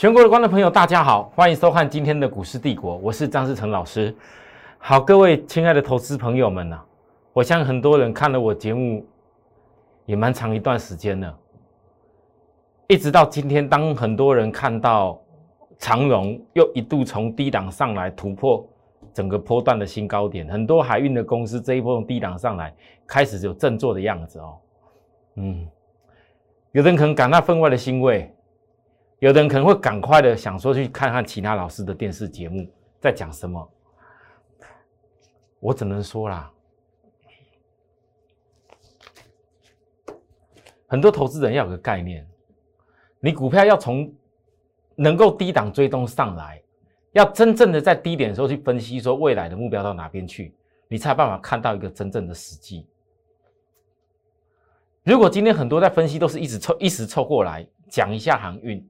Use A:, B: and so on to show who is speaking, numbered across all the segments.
A: 全国的观众朋友，大家好，欢迎收看今天的股市帝国，我是张志成老师。好，各位亲爱的投资朋友们呐，我相信很多人看了我节目也蛮长一段时间了，一直到今天，当很多人看到长荣又一度从低档上来突破整个波段的新高点，很多海运的公司这一波从低档上来开始有振作的样子哦。嗯，有的人可能感到分外的欣慰。有的人可能会赶快的想说去看看其他老师的电视节目在讲什么，我只能说啦，很多投资人要有个概念，你股票要从能够低档追踪上来，要真正的在低点的时候去分析说未来的目标到哪边去，你才有办法看到一个真正的实际。如果今天很多在分析都是一直凑一时凑过来讲一下航运。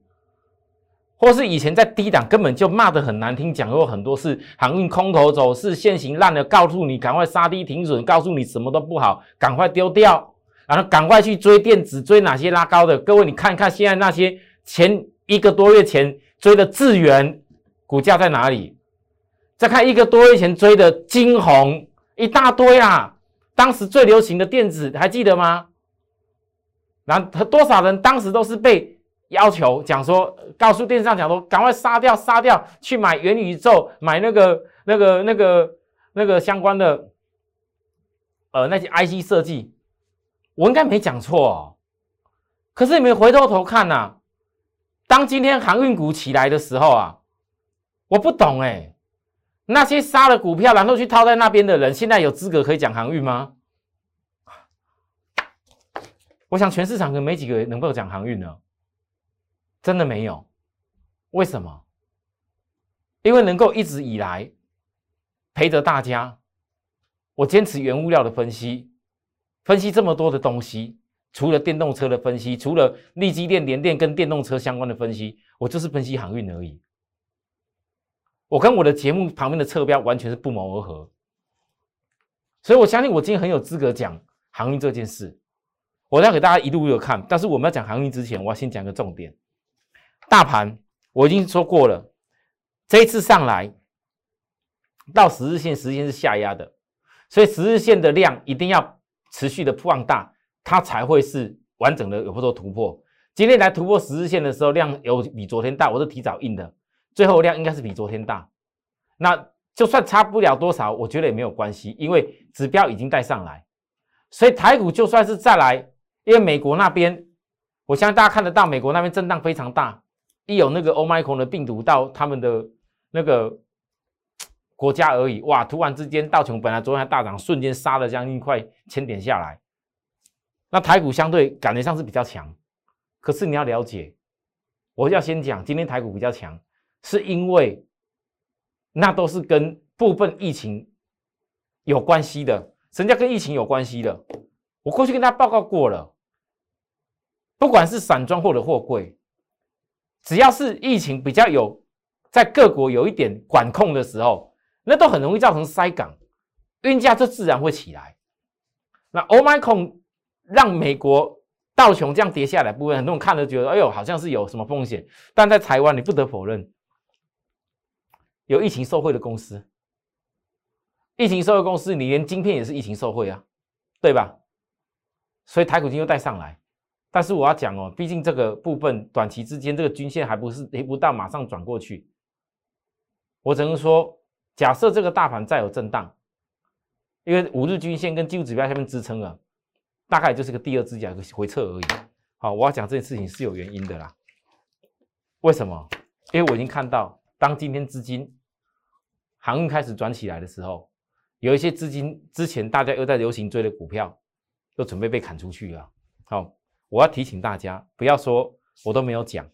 A: 或是以前在低档根本就骂得很难听，讲过很多是航运空头走势，现行烂了，告诉你赶快杀低停损，告诉你什么都不好，赶快丢掉，然后赶快去追电子，追哪些拉高的？各位你看看现在那些前一个多月前追的智源股价在哪里？再看一个多月前追的金红一大堆啊，当时最流行的电子还记得吗？然后多少人当时都是被。要求讲说，告诉电视上讲说，赶快杀掉，杀掉，去买元宇宙，买那个、那个、那个、那个相关的，呃，那些 IC 设计，我应该没讲错哦。可是你们回头头看呐，当今天航运股起来的时候啊，我不懂哎，那些杀了股票然后去套在那边的人，现在有资格可以讲航运吗？我想全市场可能没几个能够讲航运呢。真的没有，为什么？因为能够一直以来陪着大家，我坚持原物料的分析，分析这么多的东西，除了电动车的分析，除了利基电、联电跟电动车相关的分析，我就是分析航运而已。我跟我的节目旁边的侧标完全是不谋而合，所以我相信我今天很有资格讲航运这件事。我要给大家一路有看，但是我们要讲航运之前，我要先讲个重点。大盘我已经说过了，这一次上来到十日线，十日线是下压的，所以十日线的量一定要持续的放大，它才会是完整的有做突破。今天来突破十日线的时候，量有比昨天大，我是提早印的，最后量应该是比昨天大。那就算差不了多少，我觉得也没有关系，因为指标已经带上来，所以台股就算是再来，因为美国那边，我相信大家看得到，美国那边震荡非常大。一有那个欧麦克的病毒到他们的那个国家而已，哇！突然之间，道琼本来昨天大涨，瞬间杀了将近快千点下来。那台股相对感觉上是比较强，可是你要了解，我要先讲，今天台股比较强，是因为那都是跟部分疫情有关系的，什么叫跟疫情有关系的？我过去跟大家报告过了，不管是散装或者货柜。只要是疫情比较有在各国有一点管控的时候，那都很容易造成塞港，运价就自然会起来。那欧麦控让美国道琼这样跌下来，部分很多人看了觉得，哎呦，好像是有什么风险。但在台湾，你不得否认，有疫情受贿的公司，疫情受贿公司，你连晶片也是疫情受贿啊，对吧？所以台股金又带上来。但是我要讲哦，毕竟这个部分短期之间这个均线还不是跌不到马上转过去，我只能说，假设这个大盘再有震荡，因为五日均线跟技术指标下面支撑了，大概就是个第二只脚个回撤而已。好，我要讲这件事情是有原因的啦。为什么？因为我已经看到，当今天资金航运开始转起来的时候，有一些资金之前大家又在流行追的股票，又准备被砍出去了。好。我要提醒大家，不要说我都没有讲。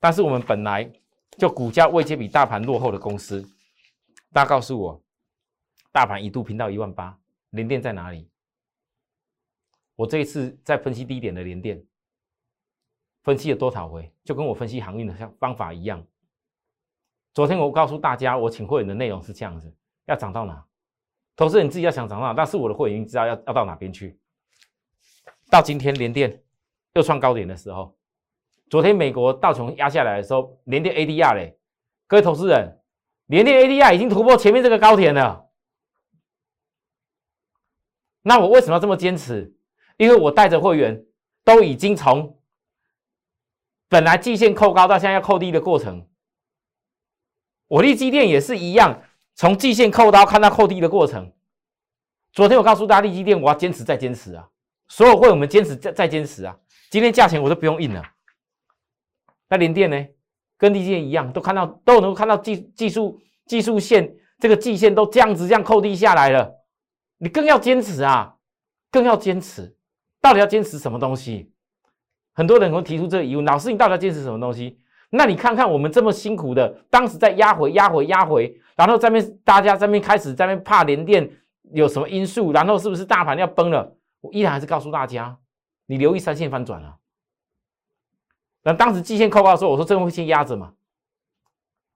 A: 但是我们本来就股价位阶比大盘落后的公司，大家告诉我，大盘一度拼到一万八，连电在哪里？我这一次在分析低点的连电，分析了多少回？就跟我分析航运的像方法一样。昨天我告诉大家，我请会员的内容是这样子：要涨到哪？投资人自己要想涨到哪，但是我的会员已经知道要要到哪边去。到今天连电。又创高点的时候，昨天美国道琼压下来的时候，连跌 ADR 嘞，各位投资人，连跌 ADR 已经突破前面这个高点了。那我为什么要这么坚持？因为我带着会员都已经从本来季线扣高到现在要扣低的过程，我立基电也是一样，从季线扣高看到扣低的过程。昨天我告诉大家，立基电我要坚持再坚持啊，所有会我们坚持再再坚持啊。今天价钱我都不用印了。那联电呢，跟立基电一样，都看到都能够看到技技术技术线这个季线都这样子这样扣低下来了，你更要坚持啊，更要坚持。到底要坚持什么东西？很多人会提出这个疑问：老师，你到底要坚持什么东西？那你看看我们这么辛苦的，当时在压回、压回、压回，然后在面大家在面开始在面怕连电有什么因素，然后是不是大盘要崩了？我依然还是告诉大家，你留意三线反转了。那当时季线扣高的时候，我说这个会先压着嘛。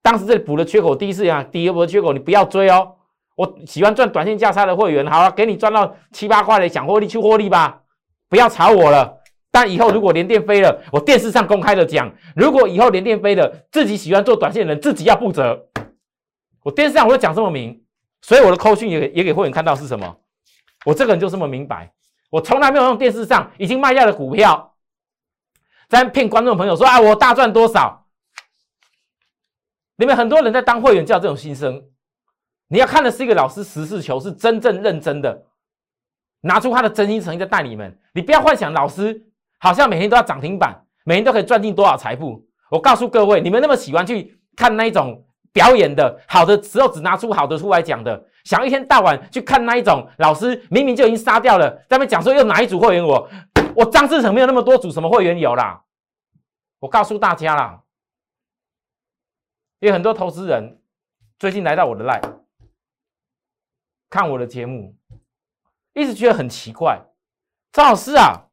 A: 当时这里补了缺口，第一次啊，第一波缺口你不要追哦。我喜欢赚短线价差的会员，好了，给你赚到七八块的想获利去获利吧。不要吵我了。但以后如果连电飞了，我电视上公开的讲，如果以后连电飞了，自己喜欢做短线的人自己要负责。我电视上我会讲这么明，所以我的扣讯也也给会员看到是什么。我这个人就这么明白，我从来没有用电视上已经卖掉的股票，在骗观众朋友说啊我大赚多少。你们很多人在当会员叫这种心声，你要看的是一个老师实事求是、真正认真的。拿出他的真心诚意在带你们，你不要幻想老师好像每天都要涨停板，每天都可以赚进多少财富。我告诉各位，你们那么喜欢去看那一种表演的，好的时候只拿出好的出来讲的，想一天到晚去看那一种老师明明就已经杀掉了，在那边讲说又哪一组会员我我张志成没有那么多组什么会员有啦。我告诉大家啦，有很多投资人最近来到我的 live 看我的节目。一直觉得很奇怪，张老师啊，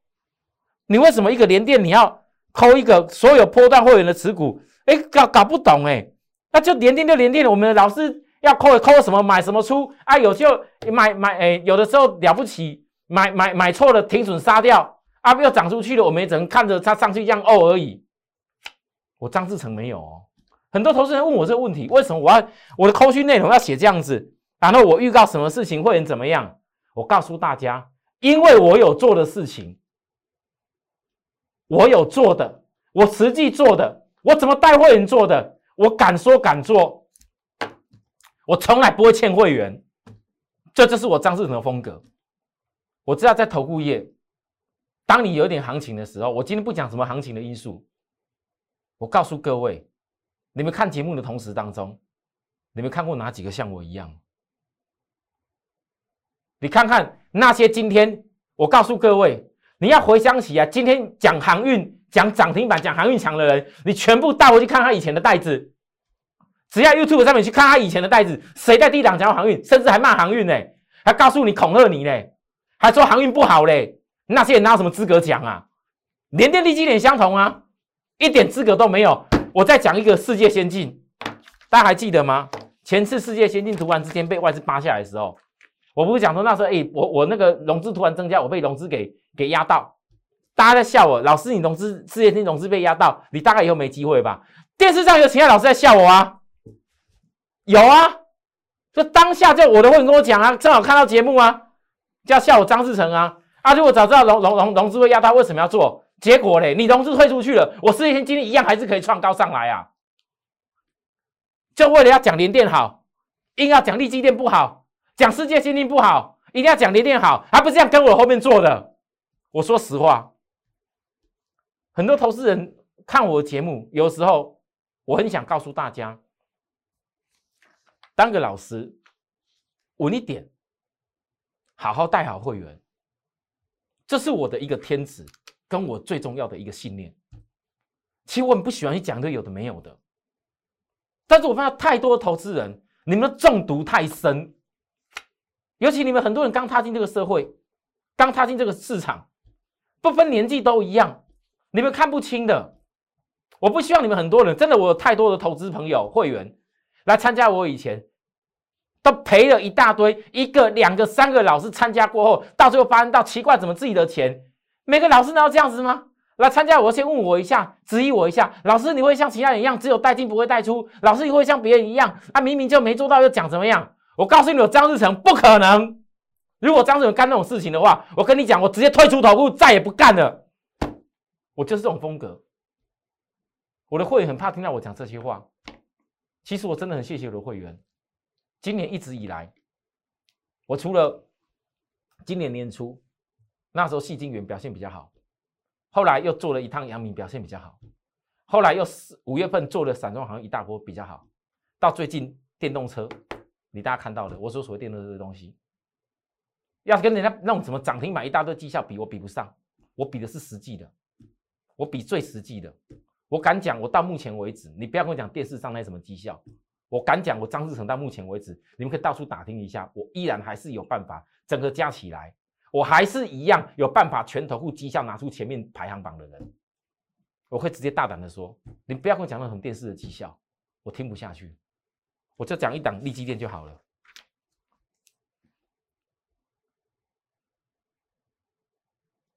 A: 你为什么一个连电你要抠一个所有波段会员的持股？哎，搞搞不懂哎，那就连电就连电。我们的老师要扣扣什么买什么出啊？有就买买哎，有的时候了不起，买买买错了停损杀掉啊，又涨出去了，我们也只能看着它上去一样哦而已。我张志成没有哦，很多投资人问我这个问题，为什么我要我的扣讯内容要写这样子？然后我预告什么事情会员怎么样？我告诉大家，因为我有做的事情，我有做的，我实际做的，我怎么带会员做的，我敢说敢做，我从来不会欠会员，这就是我张志成的风格。我知道在投顾业，当你有点行情的时候，我今天不讲什么行情的因素，我告诉各位，你们看节目的同时当中，你们看过哪几个像我一样？你看看那些今天，我告诉各位，你要回想起啊，今天讲航运、讲涨停板、讲航运强的人，你全部带回去看他以前的袋子，只要 YouTube 上面去看他以前的袋子，谁在低档讲航运，甚至还骂航运呢？还告诉你恐吓你呢？还说航运不好嘞？那些人哪有什么资格讲啊？连电力基点相同啊，一点资格都没有。我再讲一个世界先进，大家还记得吗？前次世界先进突然之间被外资扒下来的时候。我不是讲说那时候，哎，我我那个融资突然增加，我被融资给给压到，大家在笑我。老师，你融资事业性融资被压到，你大概以后没机会吧？电视上有其他老师在笑我啊，有啊，就当下就我的会员跟我讲啊，正好看到节目啊，就要笑我张志成啊。啊，如果早知道融融融融资会压他，为什么要做？结果嘞，你融资退出去了，我事业性今天一样还是可以创高上来啊。就为了要讲联电好，硬要讲利基电不好。讲世界经济不好，一定要讲联电好，还不是这样跟我后面做的。我说实话，很多投资人看我的节目，有时候我很想告诉大家，当个老师稳一点，好好带好会员，这是我的一个天职，跟我最重要的一个信念。其实我很不喜欢去讲这有的没有的，但是我发现太多的投资人，你们的中毒太深。尤其你们很多人刚踏进这个社会，刚踏进这个市场，不分年纪都一样，你们看不清的。我不希望你们很多人真的，我有太多的投资朋友会员来参加我以前，都赔了一大堆，一个、两个、三个老师参加过后，到最后发现到奇怪，怎么自己的钱，每个老师都要这样子吗？来参加，我先问我一下，质疑我一下。老师，你会像其他人一样，只有带进不会带出？老师，你会像别人一样，他明明就没做到，又讲怎么样？我告诉你，我张志成不可能。如果张志成干那种事情的话，我跟你讲，我直接退出头部，再也不干了。我就是这种风格。我的会员很怕听到我讲这些话。其实我真的很谢谢我的会员。今年一直以来，我除了今年年初那时候戏精元表现比较好，后来又做了一趟阳明表现比较好，后来又是五月份做了散装行一大波比较好，到最近电动车，你大家看到的，我说所谓电动车的东西，要跟人家那种什么涨停板一大堆绩效比，我比不上，我比的是实际的，我比最实际的，我敢讲，我到目前为止，你不要跟我讲电视上那什么绩效。我敢讲，我张志成到目前为止，你们可以到处打听一下，我依然还是有办法，整个加起来，我还是一样有办法，全头户绩效拿出前面排行榜的人，我会直接大胆的说，你不要跟我讲那种电视的绩效，我听不下去，我就讲一档利基店就好了。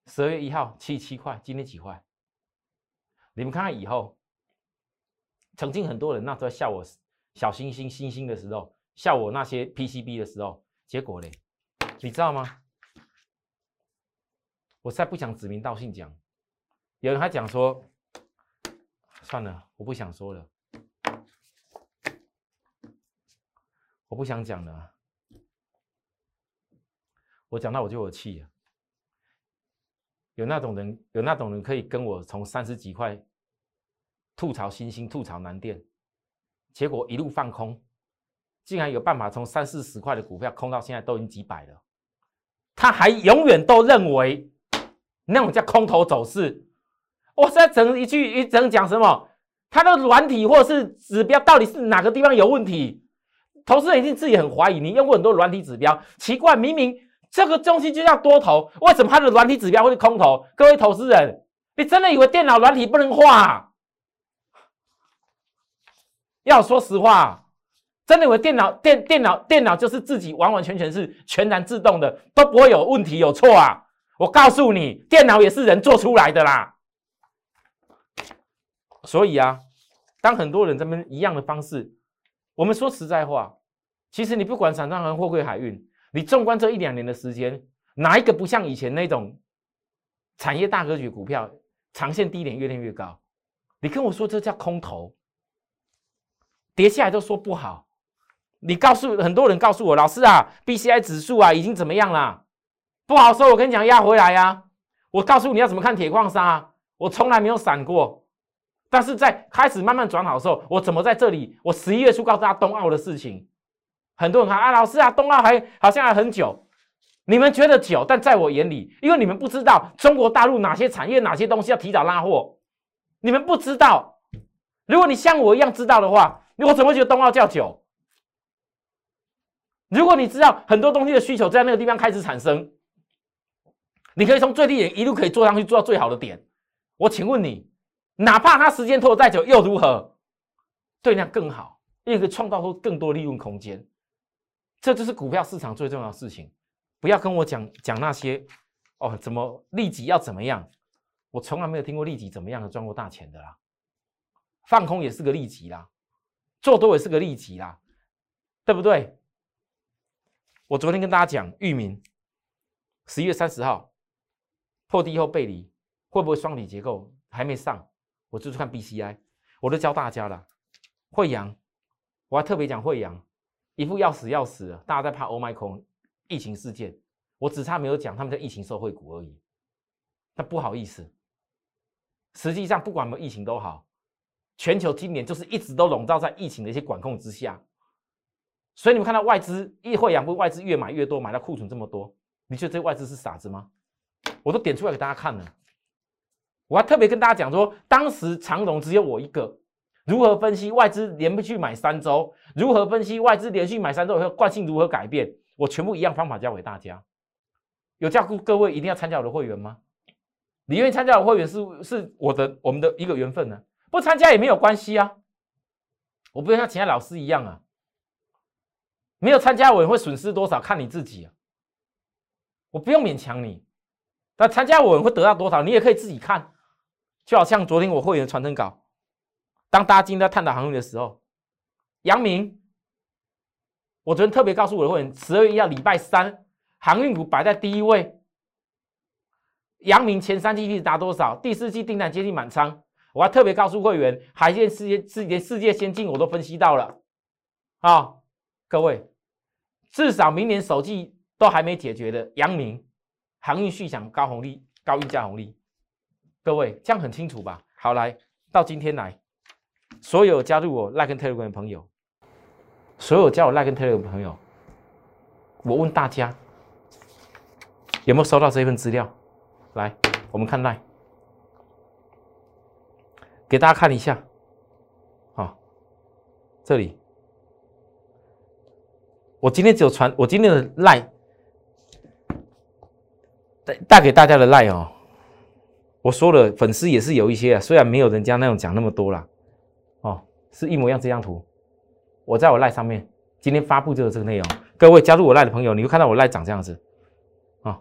A: 十二月一号七七块，今天几块？你们看看以后，曾经很多人那时候笑我。小星星星星的时候，笑我那些 PCB 的时候，结果嘞，你知道吗？我再不想指名道姓讲，有人还讲说，算了，我不想说了，我不想讲了，我讲到我就有气啊。有那种人，有那种人可以跟我从三十几块吐槽星星，吐槽南电。结果一路放空，竟然有办法从三四十块的股票空到现在都已经几百了，他还永远都认为那种叫空头走势。我现在整一句一整讲什么？他的软体或者是指标到底是哪个地方有问题？投资人一定自己很怀疑。你用过很多软体指标，奇怪，明明这个东西就叫多头，为什么它的软体指标会是空头？各位投资人，你真的以为电脑软体不能画？要说实话，真的我电脑电电脑电脑就是自己完完全全是全然自动的，都不会有问题有错啊！我告诉你，电脑也是人做出来的啦。所以啊，当很多人这么一样的方式，我们说实在话，其实你不管散装航、货柜海运，你纵观这一两年的时间，哪一个不像以前那种产业大格局股票，长线低点越练越高？你跟我说这叫空头？跌下来都说不好，你告诉很多人告诉我，老师啊，B C I 指数啊已经怎么样了？不好说。我跟你讲，压回来呀。我告诉你要怎么看铁矿砂，我从来没有闪过。但是在开始慢慢转好的时候，我怎么在这里？我十一月初告诉大家冬奥的事情，很多人看啊，老师啊，冬奥还好像还很久。你们觉得久，但在我眼里，因为你们不知道中国大陆哪些产业、哪些东西要提早拉货，你们不知道。如果你像我一样知道的话。我怎么会觉得冬奥叫久？如果你知道很多东西的需求在那个地方开始产生，你可以从最低点一路可以做上去，做到最好的点。我请问你，哪怕它时间拖得再久又如何？对那更好，因为可以创造出更多利润空间。这就是股票市场最重要的事情。不要跟我讲讲那些哦，怎么利己要怎么样？我从来没有听过利己怎么样的赚过大钱的啦。放空也是个利己啦。做多也是个利己啦，对不对？我昨天跟大家讲，域名十一月三十号破低后背离，会不会双底结构？还没上，我就是看 BCI，我都教大家了。惠阳，我还特别讲惠阳，一副要死要死的，大家在怕 Oh my God 疫情事件，我只差没有讲他们在疫情受惠股而已。那不好意思，实际上不管有没有疫情都好。全球今年就是一直都笼罩在疫情的一些管控之下，所以你们看到外资一会养不外资越买越多，买到库存这么多，你觉得这外资是傻子吗？我都点出来给大家看了，我还特别跟大家讲说，当时长荣只有我一个，如何分析外资连续买三周，如何分析外资连续买三周以后惯性如何改变，我全部一样方法教给大家。有叫各位一定要参加我的会员吗？你愿意参加我的会员是是我的我们的一个缘分呢。不参加也没有关系啊，我不用像其他老师一样啊，没有参加我会损失多少看你自己啊，我不用勉强你，但参加我会得到多少你也可以自己看，就好像昨天我会员传真稿，当大家今天在探讨航运的时候，阳明，我昨天特别告诉我的会员，十二月一号礼拜三，航运股摆在第一位。阳明前三季利达多少？第四季订单接近满仓。我还特别告诉会员，海线世界世界世界先进我都分析到了。啊，各位，至少明年首季都还没解决的阳明航运续享高红利、高溢价红利。各位，这样很清楚吧？好，来到今天来，所有加入我 Like Telegram 的朋友，所有加我 Like Telegram 的朋友，我问大家，有没有收到这份资料？来，我们看来，给大家看一下，啊，这里，我今天只有传，我今天的赖带带给大家的赖哦。我说了，粉丝也是有一些啊，虽然没有人家那种讲那么多啦，哦，是一模一样这张图。我在我赖上面今天发布就是这个内容，各位加入我赖的朋友，你会看到我赖长这样子，啊，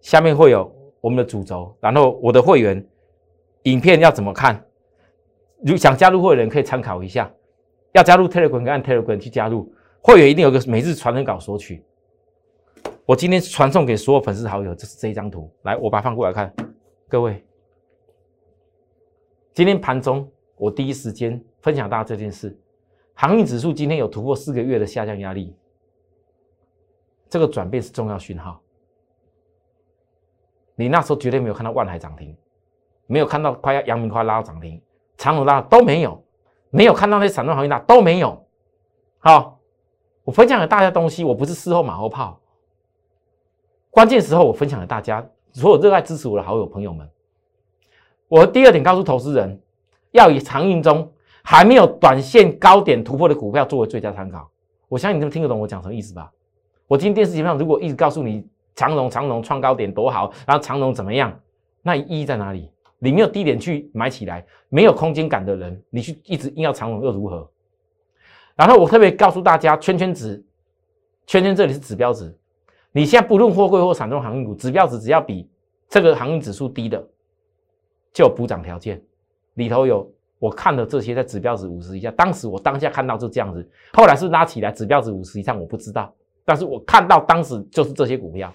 A: 下面会有我们的主轴，然后我的会员影片要怎么看？如想加入会员可以参考一下，要加入 Telegram 按 Telegram 去加入会员，一定有个每日传真稿索取。我今天传送给所有粉丝好友，就是这一张图，来，我把它放过来看。各位，今天盘中我第一时间分享大家这件事，航运指数今天有突破四个月的下降压力，这个转变是重要讯号。你那时候绝对没有看到万海涨停，没有看到快要阳明快拉到涨停，长隆拉都没有，没有看到那些散装航运大都没有。好，我分享给大家东西，我不是事后马后炮，关键时候我分享给大家。所有热爱支持我的好友朋友们，我第二点告诉投资人，要以长运中还没有短线高点突破的股票作为最佳参考。我相信你们听得懂我讲什么意思吧？我今天电视节目上如果一直告诉你长龙长龙创高点多好，然后长龙怎么样，那意义在哪里？你没有低点去买起来，没有空间感的人，你去一直硬要长龙又如何？然后我特别告诉大家，圈圈值，圈圈这里是指标值。你现在不论货柜或散装航运股，指标值只要比这个航运指数低的，就有补涨条件。里头有我看的这些在指标值五十以下，当时我当下看到就这样子，后来是拉起来指标值五十以上，我不知道。但是我看到当时就是这些股票，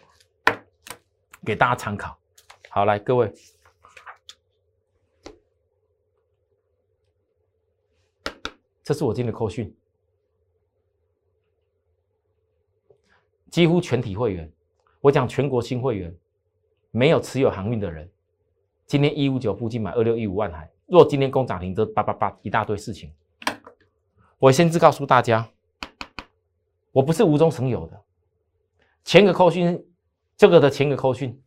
A: 给大家参考。好，来各位，这是我今天的扣讯。几乎全体会员，我讲全国新会员，没有持有航运的人，今天一五九附近买二六一五万台，若今天攻涨停，这八八八一大堆事情。我先知告诉大家，我不是无中生有的。前个扣讯，这个的前个扣讯，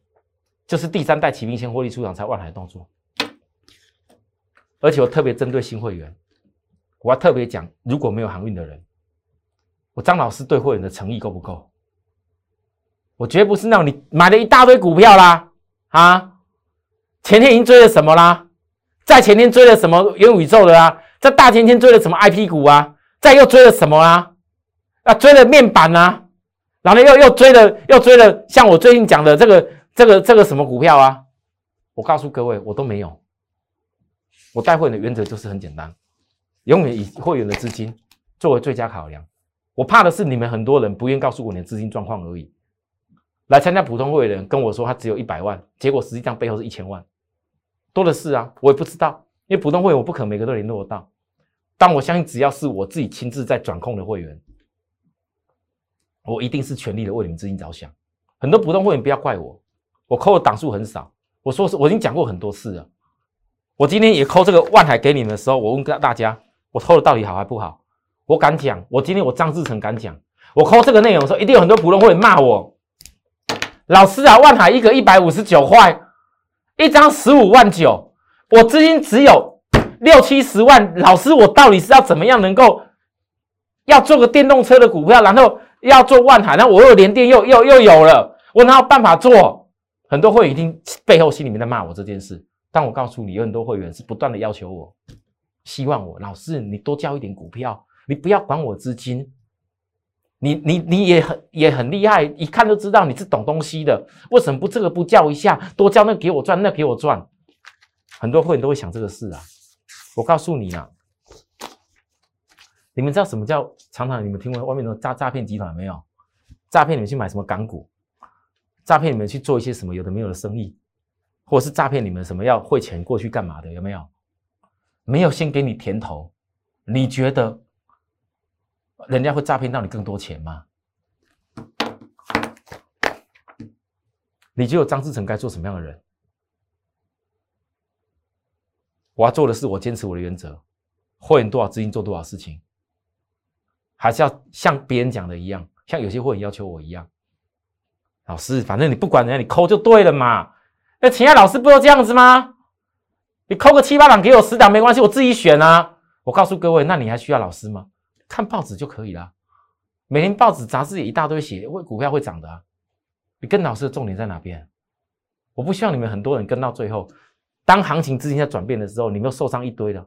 A: 就是第三代启明先获利出场才万海动作，而且我特别针对新会员，我要特别讲，如果没有航运的人，我张老师对会员的诚意够不够？我绝不是那种你买了一大堆股票啦，啊，前天已经追了什么啦？在前天追了什么元宇宙的啦？在大前天追了什么 IP 股啊？再又追了什么啊？啊，追了面板啊，然后又又追了又追了，像我最近讲的这个这个这个什么股票啊？我告诉各位，我都没有。我带会的原则就是很简单，永远以会员的资金作为最佳考量。我怕的是你们很多人不愿告诉我你的资金状况而已。来参加普通会的人跟我说，他只有一百万，结果实际上背后是一千万，多的是啊！我也不知道，因为普通会员我不可能每个都联络到。但我相信，只要是我自己亲自在转控的会员，我一定是全力的为你们资金着想。很多普通会员不要怪我，我扣的档数很少。我说是，我已经讲过很多次了。我今天也扣这个万海给你们的时候，我问大家，我偷的到底好还不好？我敢讲，我今天我张志成敢讲，我扣这个内容的时候，一定有很多普通会骂我。老师啊，万海一个一百五十九块，一张十五万九，我资金只有六七十万。老师，我到底是要怎么样能够要做个电动车的股票，然后要做万海，那我又连电又又又有了，我哪有办法做？很多会员一定背后心里面在骂我这件事，但我告诉你，有很多会员是不断的要求我，希望我老师你多交一点股票，你不要管我资金。你你你也很也很厉害，一看就知道你是懂东西的。为什么不这个不叫一下，多叫那给我赚，那给我赚？很多会员都会想这个事啊。我告诉你啊，你们知道什么叫常常你们听过外面的诈诈骗集团没有？诈骗你们去买什么港股？诈骗你们去做一些什么有的没有的生意，或者是诈骗你们什么要汇钱过去干嘛的？有没有？没有先给你甜头，你觉得人家会诈骗到你更多钱吗？你觉得张志成该做什么样的人？我要做的是，我坚持我的原则，会员多少资金做多少事情，还是要像别人讲的一样，像有些会员要求我一样。老师，反正你不管人家，你抠就对了嘛。那其他老师不都这样子吗？你扣个七八档给我十档没关系，我自己选啊。我告诉各位，那你还需要老师吗？看报纸就可以了，每天报纸杂志一大堆写，会股票会涨的啊。你跟老师的重点在哪边？我不希望你们很多人跟到最后。当行情资金在转变的时候，你们又受伤一堆了，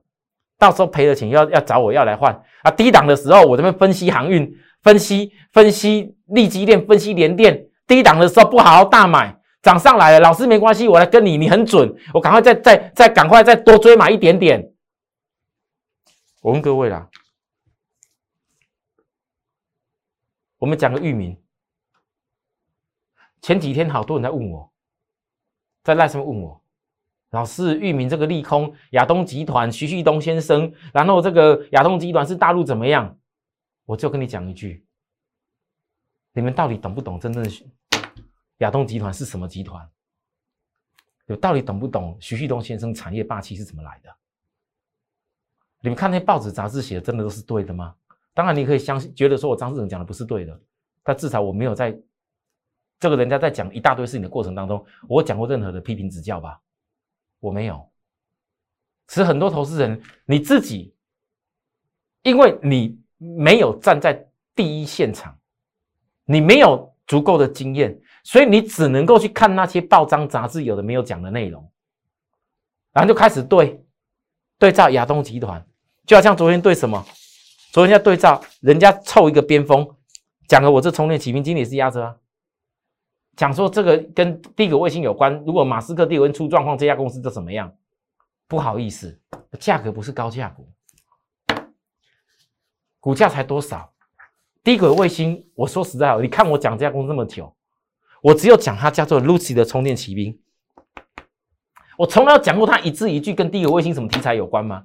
A: 到时候赔了钱要要找我要来换啊！低档的时候我这边分析航运，分析分析利基链，分析联电，低档的时候不好好大买，涨上来了，老师没关系，我来跟你，你很准，我赶快再再再赶快再多追买一点点。我问各位啦，我们讲个域名，前几天好多人在问我，在赖上面问我。老师，域名这个利空，亚东集团徐旭东先生，然后这个亚东集团是大陆怎么样？我就跟你讲一句，你们到底懂不懂真正的亚东集团是什么集团？有到底懂不懂徐旭东先生产业霸气是怎么来的？你们看那些报纸杂志写的，真的都是对的吗？当然，你可以相信，觉得说我张志成讲的不是对的，但至少我没有在这个人家在讲一大堆事情的过程当中，我讲过任何的批评指教吧？我没有，其实很多投资人你自己，因为你没有站在第一现场，你没有足够的经验，所以你只能够去看那些报章杂志有的没有讲的内容，然后就开始对对照亚东集团，就好像昨天对什么，昨天要对照人家凑一个边锋，讲了我这充电起兵经理是压着啊。讲说这个跟第一个卫星有关，如果马斯克第二出状况，这家公司就怎么样？不好意思，价格不是高价股，股价才多少？低轨卫星，我说实在话，你看我讲这家公司那么久，我只有讲它叫做 Lucy 的充电骑兵，我从来讲过它一字一句跟第一个卫星什么题材有关吗？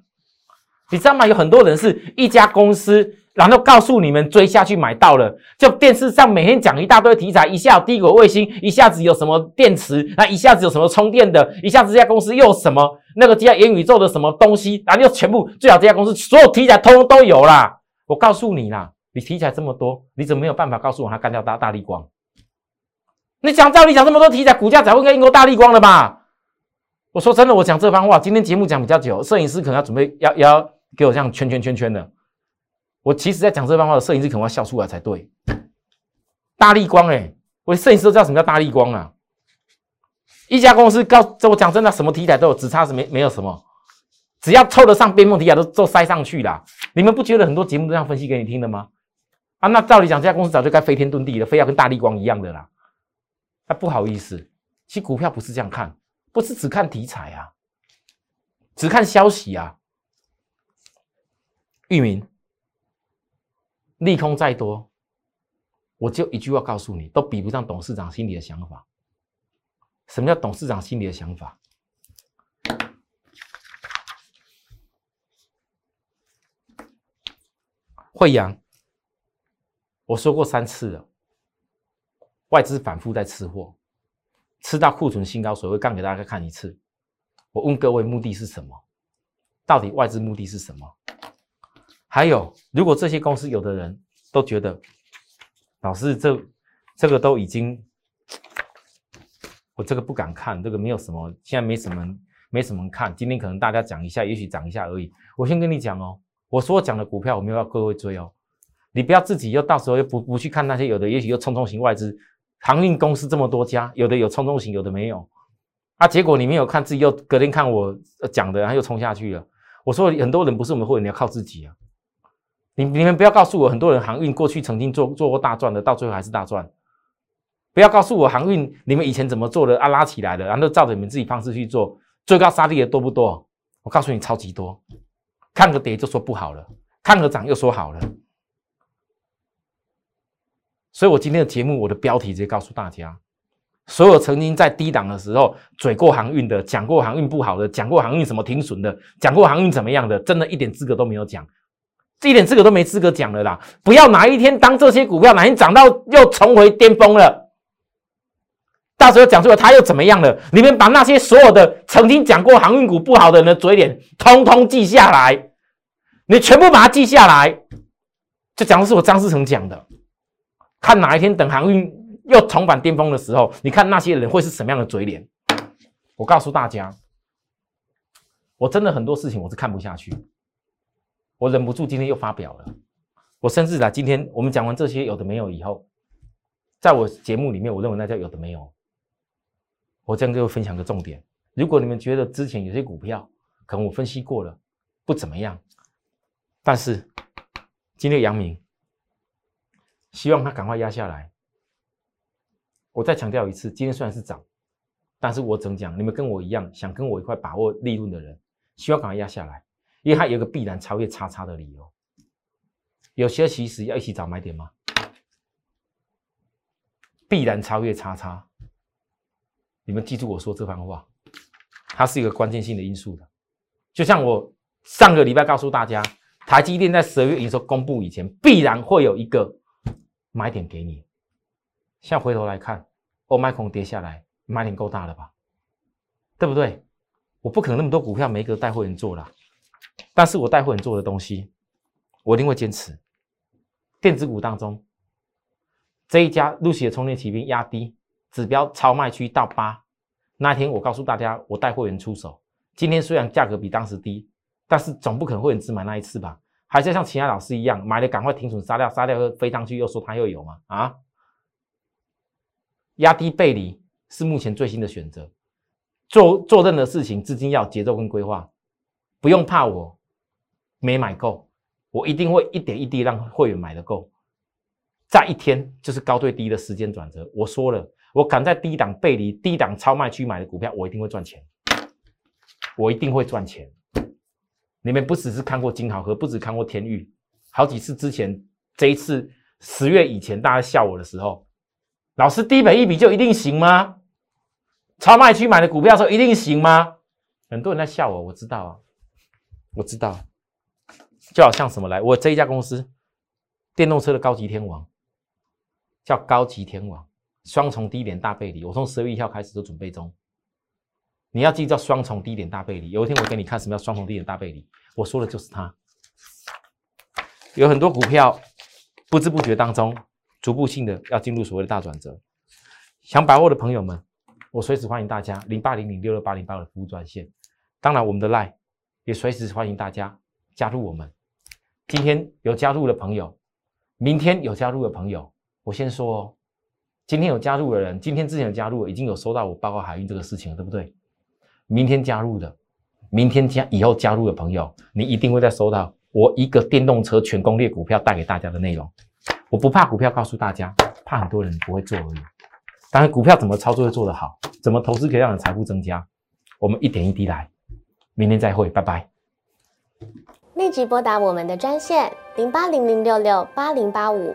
A: 你知道吗？有很多人是一家公司。然后告诉你们追下去买到了，就电视上每天讲一大堆题材，一下低轨卫星，一下子有什么电池，那一下子有什么充电的，一下子这家公司又什么那个这家元宇宙的什么东西，然后又全部最好这家公司所有题材通通都有啦。我告诉你啦，你题材这么多，你怎么没有办法告诉我它干掉大大力光？你讲照理讲这么多题材，股价才会跟英国大力光的吧？我说真的，我讲这番话，今天节目讲比较久，摄影师可能要准备要要给我这样圈圈圈圈的。我其实，在讲这番话的摄影师可能要笑出来才对。大力光，哎，我摄影师都知道什么叫大力光啊！一家公司告，我讲真的，什么题材都有，只差是没没有什么，只要凑得上边梦题材都都塞上去啦。你们不觉得很多节目都这样分析给你听的吗？啊，那照理讲，这家公司早就该飞天遁地了，非要跟大力光一样的啦。啊，不好意思，其实股票不是这样看，不是只看题材啊，只看消息啊。玉明。利空再多，我就一句话告诉你，都比不上董事长心里的想法。什么叫董事长心里的想法？惠阳，我说过三次了，外资反复在吃货，吃到库存新高，所以会杠给大家看一次。我问各位，目的是什么？到底外资目的是什么？还有，如果这些公司有的人都觉得，老师这这个都已经，我这个不敢看，这个没有什么，现在没什么，没什么看。今天可能大家讲一下，也许涨一下而已。我先跟你讲哦，我所讲的股票我没有要各位追哦，你不要自己又到时候又不不去看那些有的，也许又冲冲型外资航运公司这么多家，有的有冲动型，有的没有啊。结果你没有看自己，又隔天看我讲的，然后又冲下去了。我说很多人不是我们会员，你要靠自己啊。你你们不要告诉我，很多人航运过去曾经做做过大赚的，到最后还是大赚。不要告诉我航运，你们以前怎么做的啊？拉起来的，然后照着你们自己方式去做，最高杀跌的多不多？我告诉你，超级多。看个跌就说不好了，看个涨又说好了。所以我今天的节目，我的标题直接告诉大家：所有曾经在低档的时候嘴过航运的，讲过航运不好的，讲过航运什么停损的，讲过航运怎么样的，真的一点资格都没有讲，这一点资格都没资格讲了啦！不要哪一天当这些股票哪天涨到又重回巅峰了。到时候讲出来他又怎么样了？你们把那些所有的曾经讲过航运股不好的人的嘴脸，通通记下来，你全部把它记下来。就讲的是我张思成讲的，看哪一天等航运又重返巅峰的时候，你看那些人会是什么样的嘴脸？我告诉大家，我真的很多事情我是看不下去，我忍不住今天又发表了。我甚至在今天我们讲完这些有的没有以后，在我节目里面，我认为那叫有的没有。我这样跟各位分享个重点：如果你们觉得之前有些股票可能我分析过了不怎么样，但是今天阳明希望它赶快压下来。我再强调一次，今天虽然是涨，但是我怎讲？你们跟我一样想跟我一块把握利润的人，希望赶快压下来，因为它有个必然超越叉叉的理由。有些其实要一起找买点吗？必然超越叉叉。你们记住我说这番话，它是一个关键性的因素的。就像我上个礼拜告诉大家，台积电在十二月营收公布以前，必然会有一个买点给你。现在回头来看，欧麦空跌下来，买点够大了吧？对不对？我不可能那么多股票每个带会员做了，但是我带会员做的东西，我一定会坚持。电子股当中，这一家陆续的充电骑兵压低。指标超卖区到八，那天我告诉大家，我带会员出手。今天虽然价格比当时低，但是总不可能会员只买那一次吧？还是像其他老师一样，买了赶快停损杀掉，杀掉又飞上去，又说它又有吗？啊？压低背离是目前最新的选择。做做任何事情，资金要节奏跟规划，不用怕我没买够，我一定会一点一滴让会员买的够。在一天就是高对低的时间转折，我说了。我敢在低档背离、低档超卖区买的股票，我一定会赚钱。我一定会赚钱。你们不只是看过金豪和，不止看过天域，好几次之前，这一次十月以前，大家笑我的时候，老师低本一笔就一定行吗？超卖区买的股票说一定行吗？很多人在笑我，我知道啊，我知道。就好像什么来，我这一家公司，电动车的高级天王，叫高级天王。双重低点大背离，我从十月一号开始就准备中。你要记住双重低点大背离。有一天我给你看什么叫双重低点大背离，我说的就是它。有很多股票不知不觉当中，逐步性的要进入所谓的大转折。想把握的朋友们，我随时欢迎大家零八零零六六八零八的服务专线。当然，我们的 Line 也随时欢迎大家加入我们。今天有加入的朋友，明天有加入的朋友，我先说哦。今天有加入的人，今天之前有加入，已经有收到我报告海运这个事情了，对不对？明天加入的，明天加以后加入的朋友，你一定会再收到我一个电动车全攻略股票带给大家的内容。我不怕股票告诉大家，怕很多人不会做而已。当然，股票怎么操作会做得好，怎么投资可以让你财富增加，我们一点一滴来。明天再会，拜拜。
B: 立即拨打我们的专线零八零零六六八零八五。